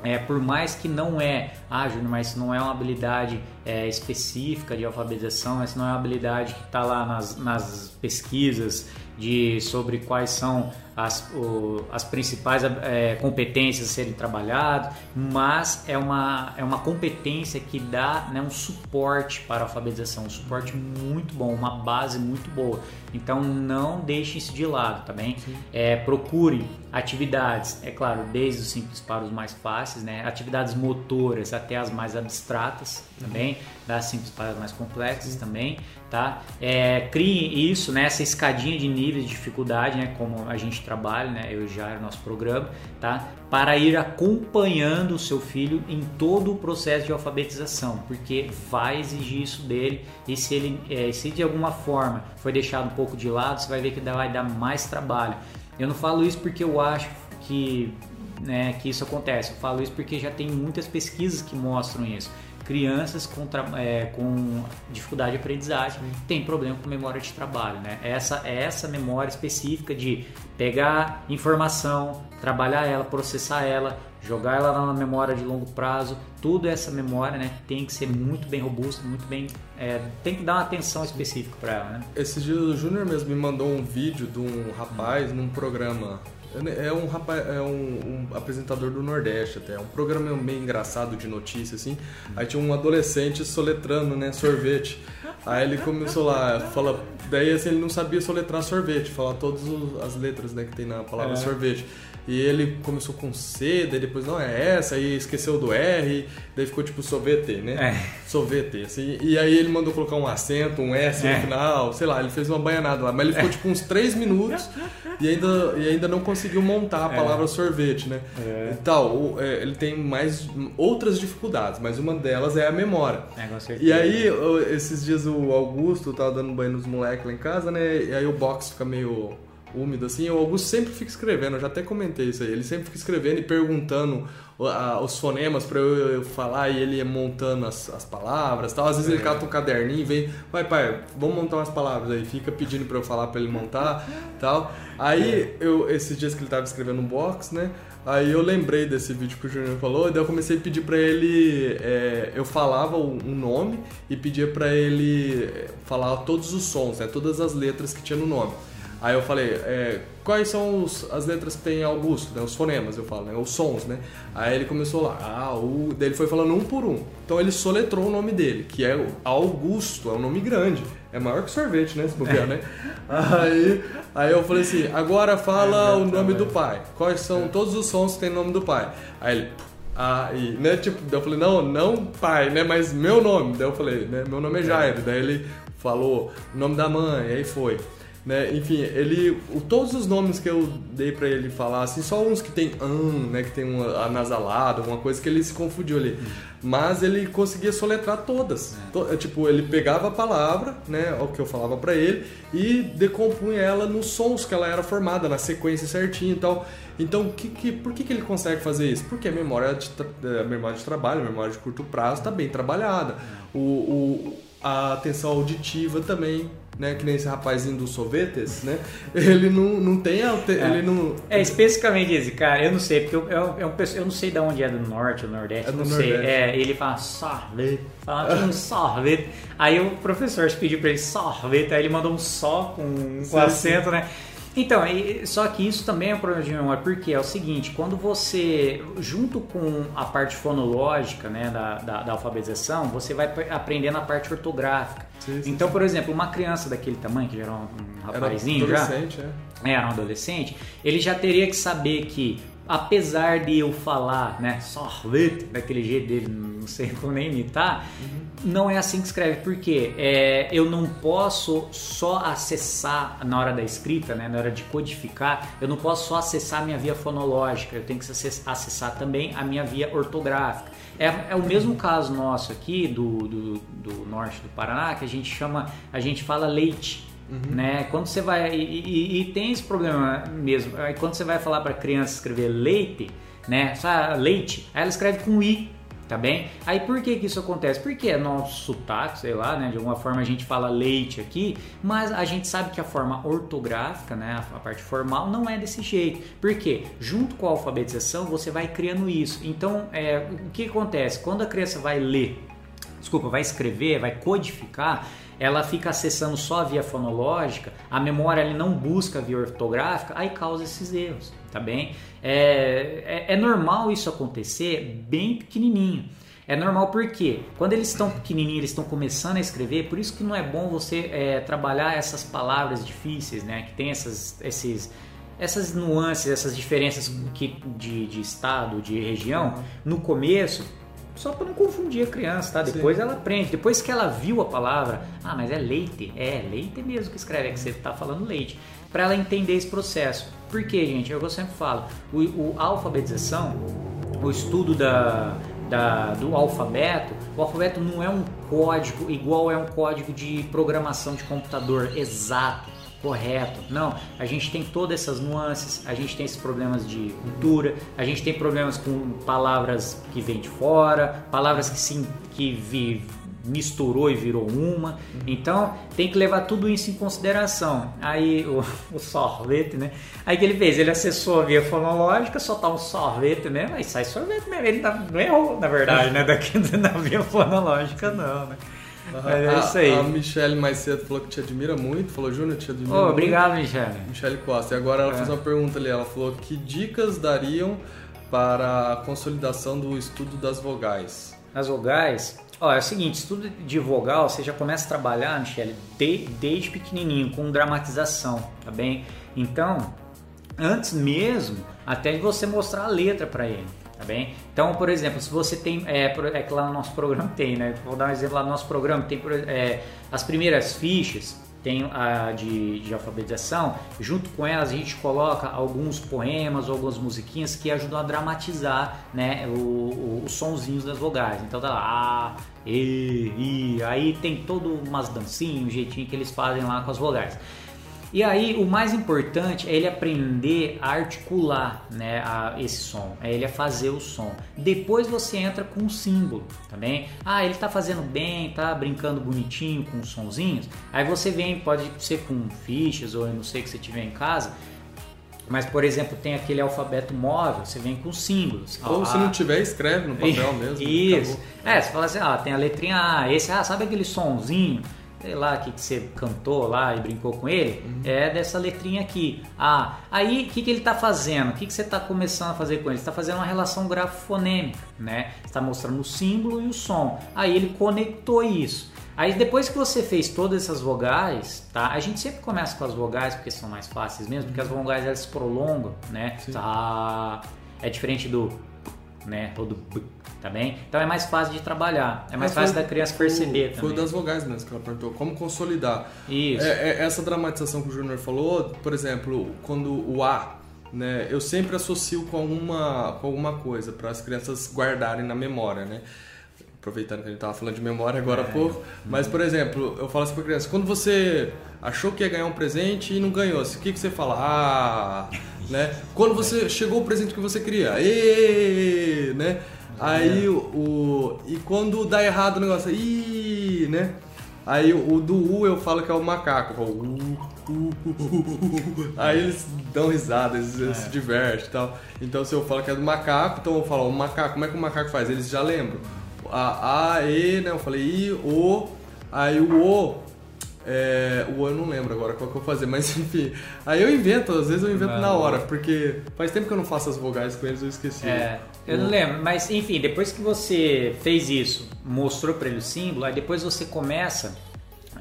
é, por mais que não é, ah, Júnior, mas não é uma habilidade é, específica de alfabetização, essa não é uma habilidade que está lá nas, nas pesquisas de sobre quais são as, o, as principais é, competências a serem trabalhadas, mas é uma, é uma competência que dá né, um suporte para a alfabetização, um suporte muito bom, uma base muito boa. Então não deixe isso de lado, tá bem? É, procure atividades, é claro, desde os simples para os mais fáceis, né? Atividades motoras até as mais abstratas também, das simples para as mais complexas também, tá? É, crie isso, né? Essa escadinha de níveis de dificuldade, né? Como a gente trabalho, né? Eu já era nosso programa, tá? Para ir acompanhando o seu filho em todo o processo de alfabetização, porque vai exigir isso dele e se ele, é, se de alguma forma foi deixado um pouco de lado, você vai ver que vai dar mais trabalho. Eu não falo isso porque eu acho que né, que isso acontece. Eu falo isso porque já tem muitas pesquisas que mostram isso crianças com, é, com dificuldade de aprendizagem têm problema com memória de trabalho. Né? Essa, é essa memória específica de pegar informação, trabalhar ela, processar ela, jogar ela na memória de longo prazo, tudo essa memória né, tem que ser muito bem robusta, muito bem. É, tem que dar uma atenção específica para ela. Né? Esses dias o Júnior mesmo me mandou um vídeo de um rapaz num programa é um, rapaz, é um, um, apresentador do Nordeste até. É um programa meio engraçado de notícia, assim. Aí tinha um adolescente soletrando, né? Sorvete. Aí ele começou lá, fala. Daí assim, ele não sabia soletrar sorvete, falar todas as letras né, que tem na palavra é. sorvete. E ele começou com C, daí depois não é essa, aí esqueceu do R, daí ficou tipo sorvete, né? É. Sorvete, assim. E aí ele mandou colocar um acento, um S é. no final, sei lá, ele fez uma banhanada lá. Mas ele ficou tipo uns 3 minutos e ainda, e ainda não conseguiu montar a é. palavra é. sorvete, né? É. E tal, é, ele tem mais outras dificuldades, mas uma delas é a memória. É, com certeza. E aí, esses dias o Augusto tava dando banho nos moleques lá em casa, né? E aí o box fica meio úmido, assim, o Augusto sempre fica escrevendo, eu já até comentei isso aí, ele sempre fica escrevendo e perguntando os fonemas para eu falar e ele montando as, as palavras tal. Às vezes é. ele cata um caderninho e vem, vai pai, vamos montar umas palavras aí, fica pedindo para eu falar para ele montar tal. Aí eu, esses dias que ele tava escrevendo um box, né? Aí eu lembrei desse vídeo que o Júnior falou, e daí eu comecei a pedir para ele. É, eu falava um nome e pedia para ele falar todos os sons, né, todas as letras que tinha no nome. Aí eu falei, é, quais são os, as letras que tem Augusto, né? Os fonemas, eu falo, né? Os sons, né? Aí ele começou lá, ah, o... Daí ele foi falando um por um. Então ele soletrou o nome dele, que é Augusto, é um nome grande. É maior que sorvete, né? Se bobear, né? Aí, aí eu falei assim, agora fala é, o nome do pai. Quais são todos os sons que tem o nome do pai? Aí ele, e, né, tipo, daí eu falei, não, não pai, né, mas meu nome. Daí eu falei, né, meu nome é Jairo. Daí ele falou o nome da mãe, aí foi. Né? Enfim, ele. O, todos os nomes que eu dei para ele falar, assim, só uns que tem an, né? Que tem um anasalado, alguma coisa que ele se confundiu ali. Mas ele conseguia soletrar todas. É. To, é, tipo, ele pegava a palavra, né? O que eu falava para ele, e decompunha ela nos sons que ela era formada, na sequência certinha e tal. Então, que, que, por que, que ele consegue fazer isso? Porque a memória de, a memória de trabalho, a memória de curto prazo está bem trabalhada. É. O, o, a atenção auditiva também né, que nem esse rapazinho dos sorvetes, né? Ele não, não tem alter, é. ele não É especificamente esse cara, eu não sei, porque eu, eu, eu, eu não sei de onde é do norte ou nordeste, é do não nordeste. sei. É, ele fala sorvete, fala um sorvete. Aí o professor pediu para ele sorvete, aí ele mandou um só com, com acento, né? Então, só que isso também é um problema de memória, porque é o seguinte, quando você, junto com a parte fonológica né, da, da, da alfabetização, você vai aprendendo a parte ortográfica. Sim, sim, então, por exemplo, uma criança daquele tamanho, que já era um, um rapazinho era adolescente, já, é. era um adolescente, ele já teria que saber que apesar de eu falar, né, sorvete, daquele jeito dele, não sei como nem imitar, uhum. não é assim que escreve, porque é, eu não posso só acessar na hora da escrita, né, na hora de codificar, eu não posso só acessar a minha via fonológica, eu tenho que acessar também a minha via ortográfica. É, é o mesmo caso nosso aqui do, do, do norte do Paraná, que a gente chama, a gente fala leite. Uhum. Né? Quando você vai. E, e, e, tem esse problema mesmo. Aí quando você vai falar para criança escrever leite, né? Só leite, aí ela escreve com I, tá bem? Aí por que que isso acontece? Porque é nosso sotaque, sei lá, né? De alguma forma a gente fala leite aqui, mas a gente sabe que a forma ortográfica, né? A parte formal não é desse jeito. Porque junto com a alfabetização você vai criando isso. Então, é, o que acontece? Quando a criança vai ler desculpa, vai escrever, vai codificar, ela fica acessando só via fonológica, a memória ele não busca via ortográfica, aí causa esses erros, tá bem? É, é, é normal isso acontecer bem pequenininho. É normal porque quando eles estão pequenininhos, eles estão começando a escrever, por isso que não é bom você é, trabalhar essas palavras difíceis, né? Que tem essas, esses, essas nuances, essas diferenças que, de, de estado, de região, no começo, só para não confundir a criança, tá? Depois Sim. ela aprende. Depois que ela viu a palavra, ah, mas é leite. É, leite mesmo que escreve, é que você está falando leite. Para ela entender esse processo. Por quê, gente? É o que eu sempre falo. O, o alfabetização, o estudo da, da, do alfabeto, o alfabeto não é um código igual é um código de programação de computador exato, correto. Não, a gente tem todas essas nuances, a gente tem esses problemas de cultura, a gente tem problemas com palavras que vêm de fora, palavras que sim que vi, misturou e virou uma. Então tem que levar tudo isso em consideração. Aí o, o sorvete, né? Aí que ele fez? Ele acessou a via fonológica, só tá um sorvete mesmo, aí sai sorvete mesmo. Ele não errou, na verdade, né? Daqui na via fonológica, não, né? é isso aí. A, a Michelle mais cedo falou que te admira muito, falou, Júnior, te admira oh, muito. Obrigado, Michelle. Michelle Costa. E agora ela é. fez uma pergunta ali, ela falou que dicas dariam para a consolidação do estudo das vogais? As vogais? Ó, é o seguinte, estudo de vogal, você já começa a trabalhar, Michele, de, desde pequenininho, com dramatização, tá bem? Então, antes mesmo, até de você mostrar a letra para ele, bem? Então, por exemplo, se você tem, é, é que lá no nosso programa tem, né? Vou dar um exemplo lá no nosso programa, tem é, as primeiras fichas, tem a de, de, alfabetização, junto com elas a gente coloca alguns poemas, algumas musiquinhas que ajudam a dramatizar né, o, o, os sonzinhos das vogais. Então tá lá, A, E, I, aí tem todo umas dancinhas, um jeitinho que eles fazem lá com as vogais. E aí o mais importante é ele aprender a articular né, a, esse som, é ele a fazer o som. Depois você entra com o símbolo, tá bem? Ah, ele está fazendo bem, tá brincando bonitinho com os sonzinhos. Aí você vem, pode ser com fichas ou eu não sei que você tiver em casa, mas, por exemplo, tem aquele alfabeto móvel, você vem com símbolos. Ou ah, se não tiver, escreve no papel mesmo. Isso. É, você fala assim, ah, tem a letrinha A, esse, ah, sabe aquele sonzinho? Sei lá, que, que você cantou lá e brincou com ele, uhum. é dessa letrinha aqui. Ah, aí o que, que ele está fazendo? O que, que você está começando a fazer com ele? está fazendo uma relação grafofonêmica, né? está mostrando o símbolo e o som. Aí ele conectou isso. Aí depois que você fez todas essas vogais, tá? A gente sempre começa com as vogais porque são mais fáceis mesmo, porque as vogais elas se prolongam, né? Tá. É diferente do, né? Todo tá bem? Então é mais fácil de trabalhar, é mais Mas fácil foi, da criança perceber foi, também. Foi das vogais mesmo que ela perguntou, como consolidar. Isso. É, é, essa dramatização que o Júnior falou, por exemplo, quando o A, né, eu sempre associo com alguma, com alguma coisa para as crianças guardarem na memória, né? aproveitando que a gente estava falando de memória agora há é. pouco. Mas, por exemplo, eu falo assim para criança, quando você achou que ia ganhar um presente e não ganhou, o que, que você fala? Ah, né? Quando você chegou o presente que você queria, e, né? Aí o, o, E quando dá errado o negócio, ih, né? Aí o, do U eu falo que é o macaco. Eu falo, uh, uh, uh, aí eles dão risada, eles, eles se divertem e tal. Então se eu falo que é do macaco, então eu falo, o macaco, como é que o macaco faz? Eles já lembram. A, a E, né? Eu falei I, O. Aí o O é, o eu não lembro agora qual que eu vou fazer, mas enfim. Aí eu invento, às vezes eu invento não, na hora, porque faz tempo que eu não faço as vogais com eles, eu esqueci. É, eu não lembro, mas enfim, depois que você fez isso, mostrou para ele o símbolo, aí depois você começa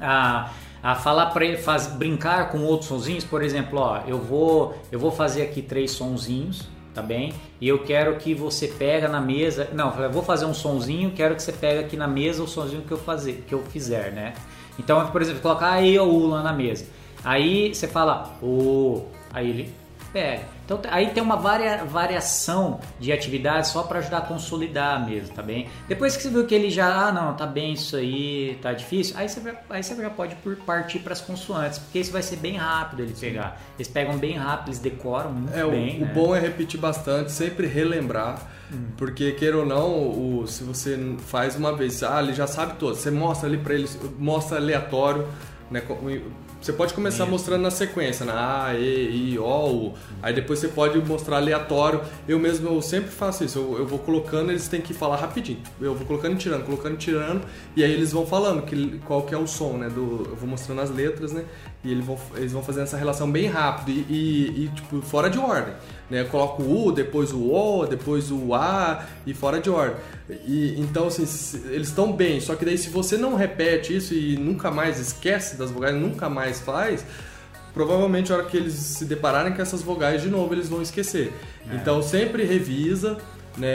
a, a falar para ele, faz, brincar com outros sonzinhos, por exemplo, ó, eu vou, eu vou fazer aqui três sonzinhos, tá bem? E eu quero que você pega na mesa, não, eu vou fazer um sonzinho, quero que você pega aqui na mesa o sonzinho que eu fazer, que eu fizer, né? Então, por exemplo, colocar a E ou U lá na mesa. Aí você fala O, aí ele pega. Então aí tem uma varia, variação de atividades só para ajudar a consolidar mesmo, tá bem? Depois que você viu que ele já, ah não, tá bem isso aí, tá difícil, aí você, aí você já pode partir para as consoantes, porque isso vai ser bem rápido ele pegar. Eles pegam bem rápido, eles decoram muito é, bem. O, né? o bom é repetir bastante, sempre relembrar, hum. porque queira ou não, o, se você faz uma vez, ah, ele já sabe todo, você mostra ali para ele, mostra aleatório, né? Você pode começar Isso. mostrando na sequência, na A, E, I, O, U. Aí depois você pode mostrar aleatório. Eu mesmo eu sempre faço isso. Eu, eu vou colocando, eles têm que falar rapidinho. Eu vou colocando e tirando, colocando e tirando. E aí eles vão falando que, qual que é o som, né? Do, eu vou mostrando as letras, né? E eles vão, eles vão fazendo essa relação bem rápido e, e, e tipo, fora de ordem. Né? Eu coloco o U, depois o O, depois o A e fora de ordem. E, então, assim, eles estão bem, só que daí se você não repete isso e nunca mais esquece das vogais, nunca mais faz, provavelmente a hora que eles se depararem com essas vogais de novo, eles vão esquecer. É. Então, sempre revisa, né?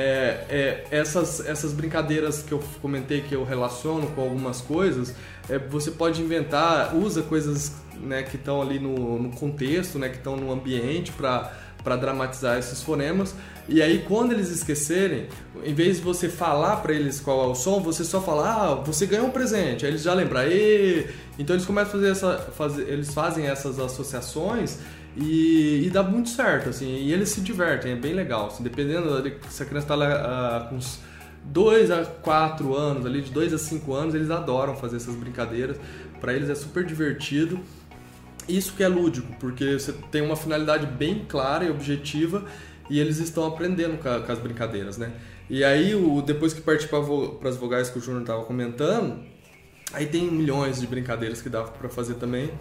É, essas, essas brincadeiras que eu comentei que eu relaciono com algumas coisas, é, você pode inventar, usa coisas né, que estão ali no, no contexto, né, que estão no ambiente para para dramatizar esses fonemas. E aí, quando eles esquecerem, em vez de você falar para eles qual é o som, você só fala, ah, você ganhou um presente. Aí eles já lembram, e então eles começam a fazer essa, fazer, eles fazem essas associações e, e, dá muito certo, assim, e eles se divertem, é bem legal. Assim, dependendo de, se a criança está lá uh, com uns 2 a 4 anos, ali de 2 a 5 anos, eles adoram fazer essas brincadeiras. Para eles é super divertido isso que é lúdico, porque você tem uma finalidade bem clara e objetiva e eles estão aprendendo com, a, com as brincadeiras, né? E aí, o, depois que partir para as vogais que o Júnior estava comentando, aí tem milhões de brincadeiras que dá para fazer também.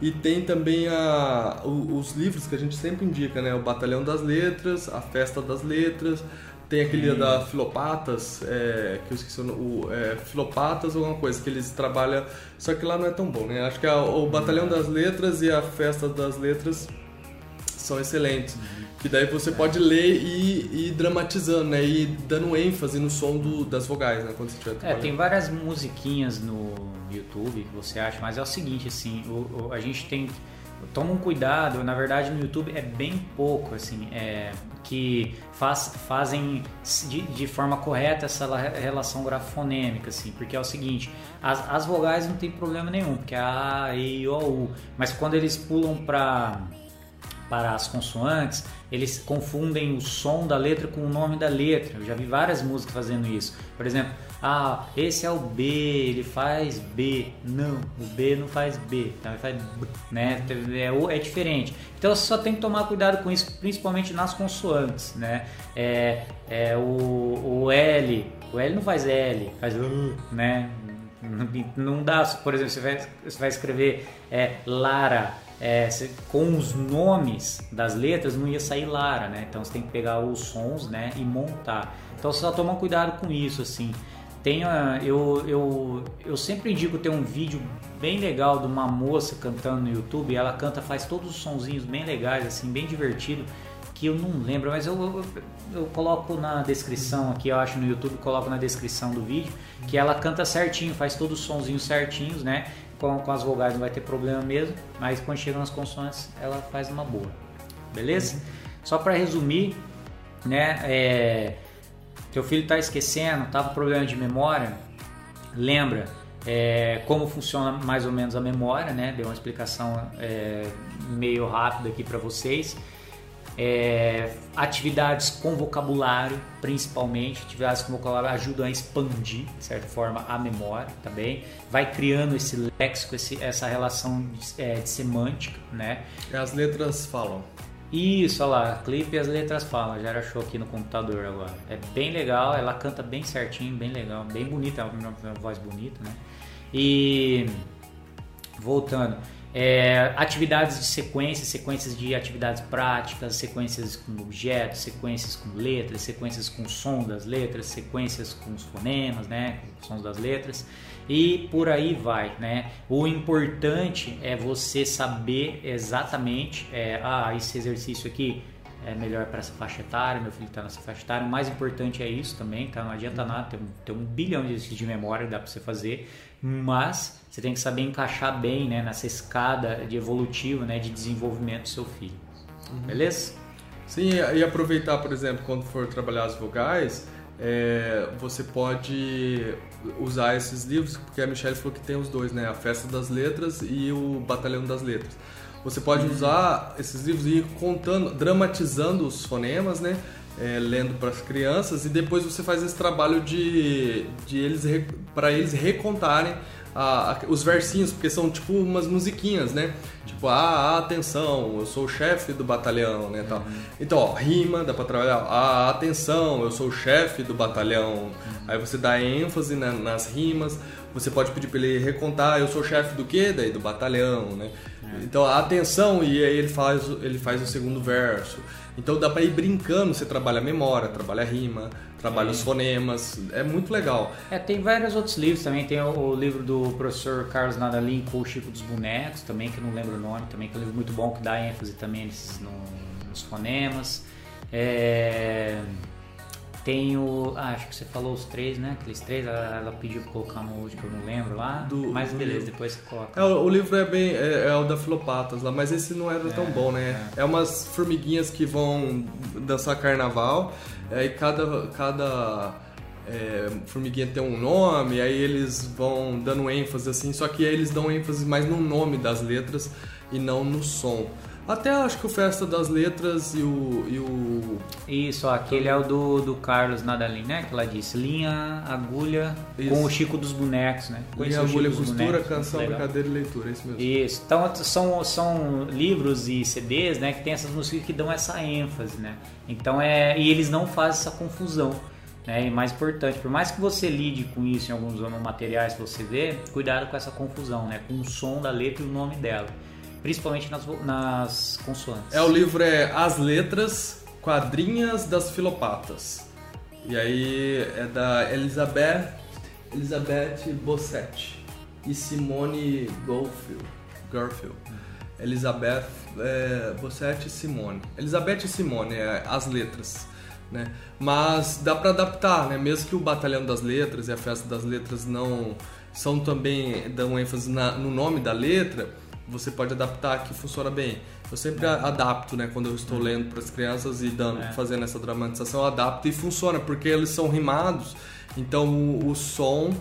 E tem também a, os livros que a gente sempre indica, né? O Batalhão das Letras, a Festa das Letras, tem aquele hum. da Filopatas, é, que eu esqueci o, é, Filopatas ou alguma coisa, que eles trabalham. Só que lá não é tão bom, né? Acho que a, o Batalhão das Letras e a Festa das Letras são excelentes. Uhum. Que daí você pode ler e ir dramatizando, né? E dando ênfase no som do, das vogais, né? Quando você É, tem várias musiquinhas no YouTube que você acha, mas é o seguinte, assim, o, o a gente tem toma um cuidado, na verdade no YouTube é bem pouco, assim, é, que faz, fazem de, de, forma correta essa relação grafonêmica, assim, porque é o seguinte, as, as vogais não tem problema nenhum, porque é A, E, O, U, mas quando eles pulam para para as consoantes, eles confundem o som da letra com o nome da letra. Eu já vi várias músicas fazendo isso. Por exemplo, ah, esse é o B, ele faz B. Não, o B não faz B, então ele faz B, né? É, é diferente. Então você só tem que tomar cuidado com isso, principalmente nas consoantes, né? É, é o, o L, o L não faz L, faz L, né? Não dá, por exemplo, você vai, você vai escrever é, Lara, é, com os nomes das letras não ia sair Lara, né? Então você tem que pegar os sons, né, e montar. Então só toma cuidado com isso, assim. Tem, eu, eu, eu sempre indico ter um vídeo bem legal de uma moça cantando no YouTube. Ela canta, faz todos os sonzinhos bem legais, assim, bem divertido. Que eu não lembro, mas eu, eu, eu coloco na descrição aqui, eu acho no YouTube, coloco na descrição do vídeo. Que ela canta certinho, faz todos os sonzinhos certinhos, né? Com, com as vogais não vai ter problema mesmo, mas quando chega nas consoantes ela faz uma boa. Beleza? Só para resumir, né? É, teu filho está esquecendo, está com problema de memória, lembra é, como funciona mais ou menos a memória, né? Deu uma explicação é, meio rápida aqui para vocês. É, atividades com vocabulário, principalmente, atividades com vocabulário ajudam a expandir, de certa forma, a memória também. Vai criando esse léxico, esse, essa relação de, é, de semântica, né? As letras falam. Isso, olha lá, clipe e as letras falam, já achou aqui no computador agora. É bem legal, ela canta bem certinho, bem legal, bem bonita, é uma, uma voz bonita, né? E voltando, é, atividades de sequências, sequências de atividades práticas, sequências com objetos, sequências com letras, sequências com som das letras, sequências com os fonemas, né, com sons das letras e por aí vai, né? O importante é você saber exatamente, é, ah, esse exercício aqui é melhor para essa faixa etária, meu filho está nessa faixa etária. O mais importante é isso também, tá? Não adianta nada, tem, tem um bilhão de exercícios de memória que dá para você fazer, mas você tem que saber encaixar bem, né, nessa escada de evolutivo, né, de desenvolvimento do seu filho. Uhum. Beleza? Sim, e aproveitar, por exemplo, quando for trabalhar as vogais, é, você pode usar esses livros, porque a Michelle falou que tem os dois, né? A Festa das Letras e o Batalhão das Letras. Você pode usar esses livros e ir contando, dramatizando os fonemas, né? É, lendo para as crianças e depois você faz esse trabalho de, de eles para eles recontarem a, a, os versinhos, porque são tipo umas musiquinhas, né? Tipo, ah, atenção, eu sou o chefe do batalhão, né? Tal. Uhum. Então, ó, rima, dá pra trabalhar. Ah, atenção, eu sou o chefe do batalhão. Uhum. Aí você dá ênfase na, nas rimas. Você pode pedir para ele recontar, eu sou chefe do quê? Daí do batalhão, né? É. Então, atenção, e aí ele faz, ele faz o segundo verso. Então dá para ir brincando, você trabalha a memória, trabalha a rima, trabalha é. os fonemas, é muito legal. É, tem vários outros livros também, tem o, o livro do professor Carlos Nadalim com o Chico dos Bonecos, também que eu não lembro o nome, também que é um livro muito bom que dá ênfase também nesses, no, nos fonemas. É... Tem o. Ah, acho que você falou os três, né? Aqueles três, ela, ela pediu pra colocar no último que eu não lembro lá. Do, mas beleza, livro. depois você coloca. É, o, livro é bem. É, é, o da Filopatas lá, mas esse não era é, tão bom, né? É. é. umas formiguinhas que vão dançar carnaval, aí cada. cada é, formiguinha tem um nome, aí eles vão dando ênfase assim, só que aí eles dão ênfase mais no nome das letras e não no som. Até acho que o Festa das Letras e o. E o... Isso, aquele é o do, do Carlos Nadalim, né? Que ela disse: linha, agulha, isso. com o Chico dos Bonecos, né? Linha, agulha, costura, bonecos, canção, brincadeira e leitura, é isso mesmo. Isso, então são, são livros e CDs, né? Que tem essas músicas que dão essa ênfase, né? Então é. E eles não fazem essa confusão. Né? E mais importante, por mais que você lide com isso em alguns materiais que você vê, cuidado com essa confusão, né? Com o som da letra e o nome dela principalmente nas, nas consoantes. É, o livro é As Letras, Quadrinhas das Filopatas. E aí é da Elizabeth, Elizabeth Bossetti e Simone Garfield. Garfield. Elizabeth é, Bossetti e Simone. Elizabeth e Simone, é As Letras. Né? Mas dá para adaptar, né? Mesmo que o Batalhão das Letras e a Festa das Letras não são também dão ênfase na, no nome da letra, você pode adaptar que funciona bem. Eu sempre adapto, né? Quando eu estou lendo para as crianças e dando, é. fazendo essa dramatização, eu adapto e funciona, porque eles são rimados, então o, o som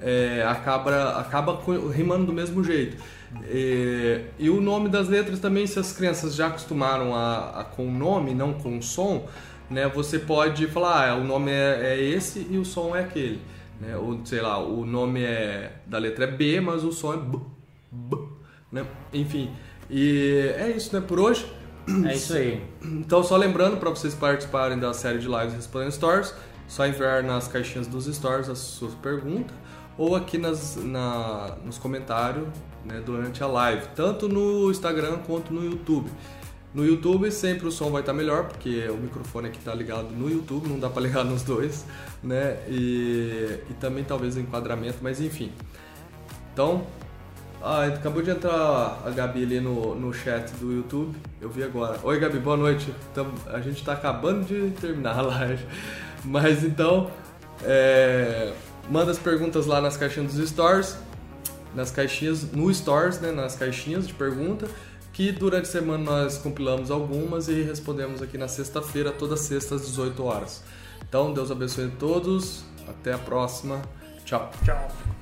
é, acaba, acaba rimando do mesmo jeito. E, e, o nome das letras também, se as crianças já acostumaram a, a com o nome, não com o som, né? Você pode falar, ah, o nome é, é esse e o som é aquele. Né? Ou, sei lá, o nome é da letra é B, mas o som é B. B né? Enfim, e é isso, né? Por hoje. É isso aí. Então, só lembrando para vocês participarem da série de lives Respondendo Stories, só enviar nas caixinhas dos stories as suas perguntas ou aqui nas, na, nos comentários né, durante a live, tanto no Instagram quanto no YouTube. No YouTube sempre o som vai estar melhor, porque o microfone aqui está ligado no YouTube, não dá para ligar nos dois, né? E, e também talvez o enquadramento, mas enfim. Então, ah, acabou de entrar a Gabi ali no, no chat do YouTube. Eu vi agora. Oi, Gabi, boa noite. a gente está acabando de terminar a live. Mas então, é, manda as perguntas lá nas caixinhas dos stores. Nas caixinhas, no stores, né? Nas caixinhas de pergunta. Que durante a semana nós compilamos algumas e respondemos aqui na sexta-feira, toda sexta às 18 horas. Então, Deus abençoe a todos. Até a próxima. Tchau. Tchau.